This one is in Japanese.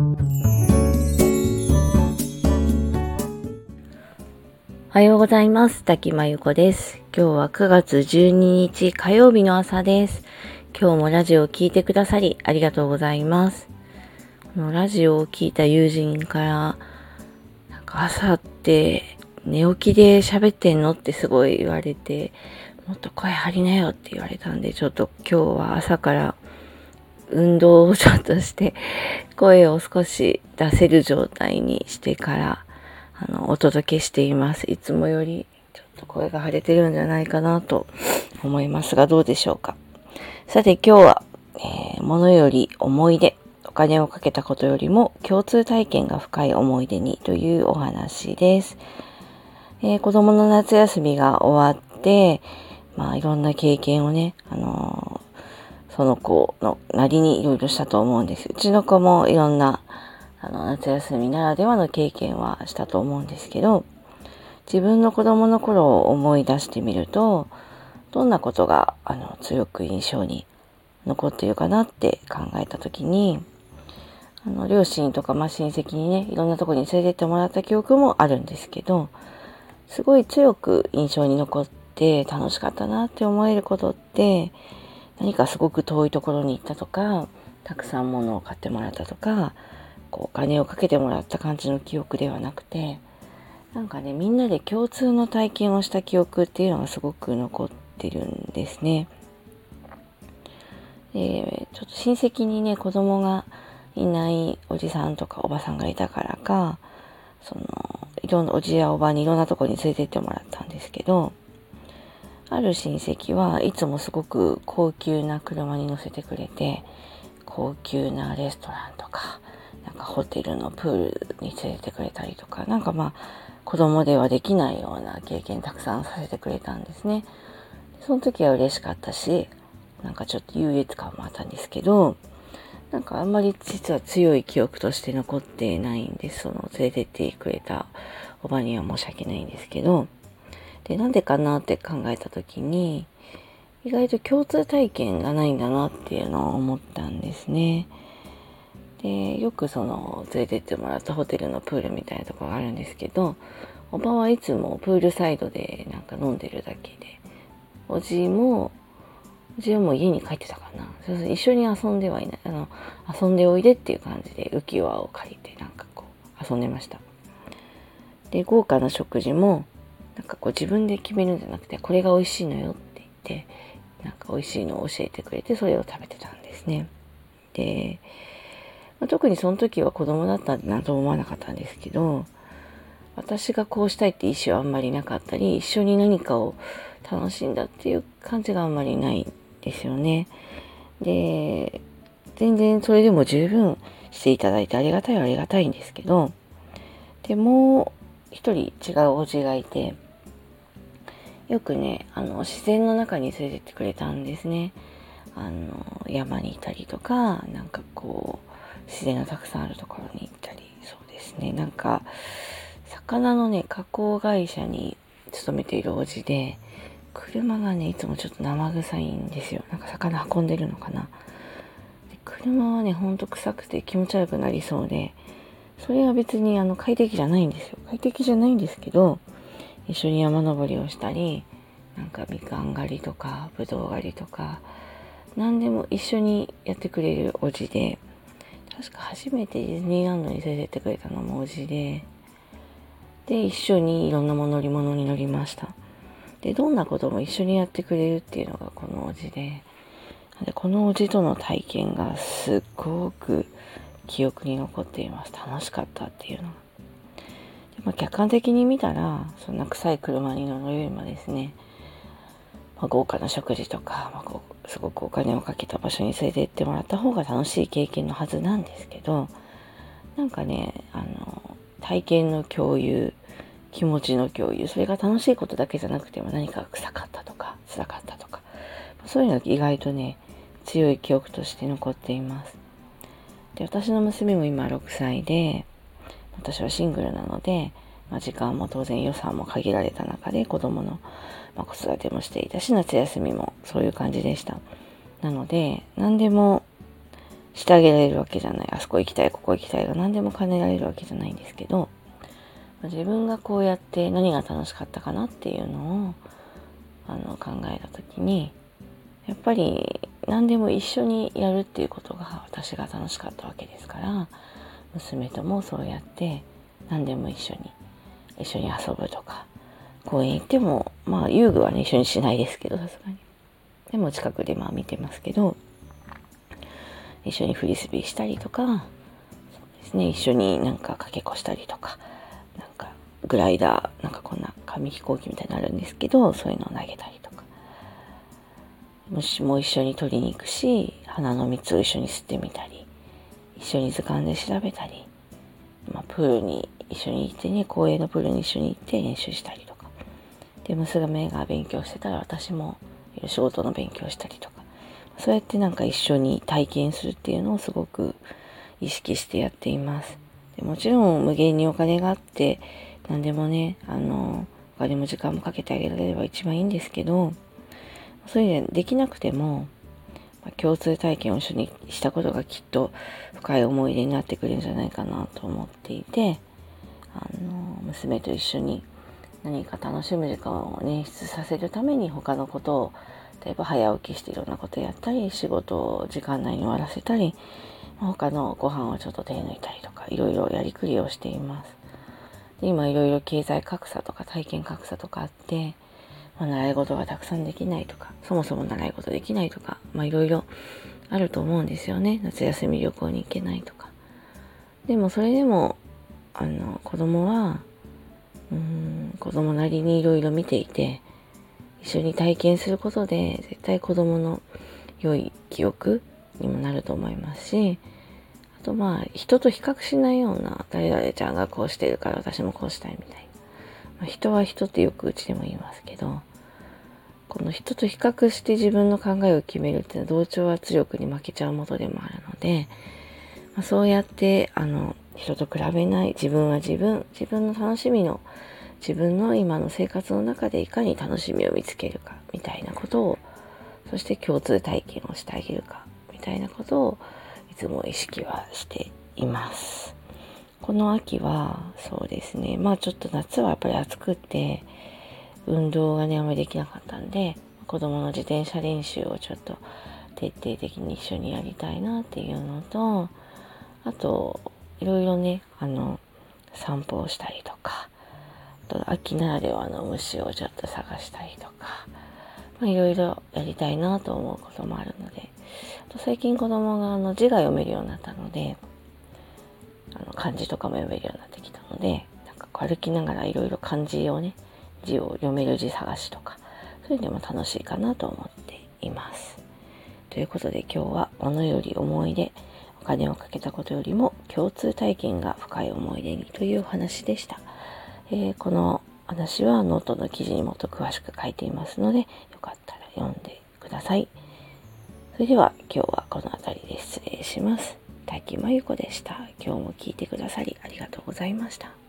おはようございます。滝真由子です。今日は9月12日火曜日の朝です。今日もラジオを聴いてくださりありがとうございます。このラジオを聴いた友人から、なんか朝って寝起きで喋ってんのってすごい言われて、もっと声張りなよって言われたんで、ちょっと今日は朝から運動をちょっとして、声を少し出せる状態にしてから、あの、お届けしています。いつもよりちょっと声が腫れてるんじゃないかなと思いますが、どうでしょうか？さて今日は、えー、物より思い出、お金をかけたことよりも共通体験が深い思い出にというお話です。えー、子供の夏休みが終わって、まあいろんな経験をね、あのー、その子のなりにいろいろしたと思うんです。うちの子もいろんなあの夏休みならではの経験はしたと思うんですけど自分の子供の頃を思い出してみるとどんなことがあの強く印象に残っているかなって考えた時にあの両親とか、まあ、親戚にねいろんなとこに連れてってもらった記憶もあるんですけどすごい強く印象に残って楽しかったなって思えることって何かすごく遠いところに行ったとかたくさん物を買ってもらったとかこうお金をかけてもらった感じの記憶ではなくてなんかねみんなで共通の体験をした記憶っていうのがすごく残ってるんですね。でちょっと親戚にね子供がいないおじさんとかおばさんがいたからかそのいろんなおじやおばにいろんなとこに連れてってもらったんですけどある親戚はいつもすごく高級な車に乗せてくれて高級なレストランとかなんかホテルのプールに連れてくれたりとか、なんかまあ子供ではできないような経験たくさんさせてくれたんですね。その時は嬉しかったし、なんかちょっと優越感もあったんですけど、なんかあんまり実は強い記憶として残ってないんです。その連れてってくれたおばには申し訳ないんですけど。で、なんでかなって考えた時に、意外と共通体験がないんだなっていうのを思ったんですね。でよくその連れてってもらったホテルのプールみたいなところがあるんですけどおばはいつもプールサイドでなんか飲んでるだけでおじもおじはもう家に帰ってたかな。そうそう一緒に遊んではいない。あの遊んでおいでっていう感じで浮き輪を借りてなんかこう遊んでました。で豪華な食事もなんかこう自分で決めるんじゃなくてこれが美味しいのよって言ってなんか美味しいのを教えてくれてそれを食べてたんですねでまあ、特にその時は子供だったんだなと思わなかったんですけど、私がこうしたいって意思はあんまりなかったり、一緒に何かを楽しんだっていう感じがあんまりないんですよね。で、全然それでも十分していただいてありがたいはありがたいんですけど、でもう一人違うおじがいて、よくね、あの、自然の中に連れてってくれたんですね。あの、山にいたりとか、なんかこう、自然がたくさんあるところに行ったり、そうですね。なんか、魚のね、加工会社に勤めているおじで、車がね、いつもちょっと生臭いんですよ。なんか魚運んでるのかな。で車はね、ほんと臭くて気持ち悪くなりそうで、それは別にあの快適じゃないんですよ。快適じゃないんですけど、一緒に山登りをしたり、なんかみかん狩りとか、ぶどう狩りとか、何でも一緒にやってくれるおじで、確か初めてディズニーランドに連れてってくれたのもおじで、で、一緒にいろんなもの乗り物に乗りました。で、どんなことも一緒にやってくれるっていうのがこのおじで、でこのおじとの体験がすごく記憶に残っています。楽しかったっていうのが。まあ、客観的に見たら、そんな臭い車に乗るよりもですね、まあ、豪華な食事とか、まあ、すごくお金をかけた場所に連れて行ってもらった方が楽しい経験のはずなんですけどなんかねあの体験の共有気持ちの共有それが楽しいことだけじゃなくても何か臭かったとか辛かったとかそういうのが意外とね強い記憶として残っています。で私の娘も今6歳で私はシングルなのでまあ、時間も当然予算も限られた中で子供の、ま、子育てもしていたし夏休みもそういう感じでしたなので何でもしてあげられるわけじゃない。あそこ行きたい、ここ行きたいが何でも兼ねられるわけじゃないんですけど、自分がこうやって何が楽しかったかなっていうのをあの考えた時にやっぱり何でも一緒にやるっていうことが私が楽しかったわけですから娘ともそうやって何でも一緒に一緒に遊ぶとか公園行ってもまあ遊具はね一緒にしないですけどさすがに。でも近くでまあ見てますけど一緒にフリスビーしたりとかそうですね一緒になんかかけっこしたりとかなんかグライダーなんかこんな紙飛行機みたいになるんですけどそういうのを投げたりとか。虫も一緒に取りに行くし花の蜜を一緒に吸ってみたり一緒に図鑑で調べたり、まあ、プールに一緒に行ってね公園のプールに一緒に行って練習したりとか。で娘が勉強してたら私も仕事の勉強したりとか。そうやってなんか一緒に体験するっていうのをすごく意識してやっています。でもちろん無限にお金があって何でもねあのお金も時間もかけてあげられれば一番いいんですけどそういうのできなくても、共通体験を一緒にしたことがきっと深い思い出になってくれるんじゃないかなと思っていてあの娘と一緒に何か楽しむ時間を捻出させるために他のことを例えば早起きしていろんなことやったり仕事を時間内に終わらせたり他のご飯をちょっと手抜いたりとかいろいろやりくりをしています。今いろいろ経済格差とか体験格差とかあって、まあ、習い事がたくさんできないとかそもそも習い事できないとかまあいろいろあると思うんですよね。夏休み旅行に行けないとか。でもそれでもあの子供はうーん子供なりにいろいろ見ていて一緒に体験することで絶対子供の良い記憶にもなると思いますしあとまあ人と比較しないような誰々ちゃんがこうしてるから私もこうしたいみたいな、ま、人は人ってよくうちでも言いますけどこの人と比較して自分の考えを決めるっていうのは同調圧力に負けちゃうもとでもあるので、まあ、そうやってあの人と比べない自分は自分自分の楽しみの自分の今の生活の中でいかに楽しみを見つけるかみたいなことをそして共通体験をしてあげるかみたいなことをいつも意識はしています。この秋はそうですねまあちょっと夏はやっぱり暑くて運動がねあんまりできなかったんで子供の自転車練習をちょっと徹底的に一緒にやりたいなっていうのとあといろいろねあの散歩をしたりとかと秋ならではの虫をちょっと探したりとか、まいろいろやりたいなと思うこともあるのでと最近子供があの字が読めるようになったのであの漢字とかも読めるようになってきたのでなんか歩きながらいろいろ漢字をね字を読める字探しとかそういうのも楽しいかなと思っています。ということで今日は物より思い出お金をかけたことよりも共通体験が深い思い出にというお話でした。えー、この話はノートの記事にもっと詳しく書いていますので、よかったら読んでください。それでは今日はこの辺りで失礼します。滝真由子でした。今日も聞いてくださりありがとうございました。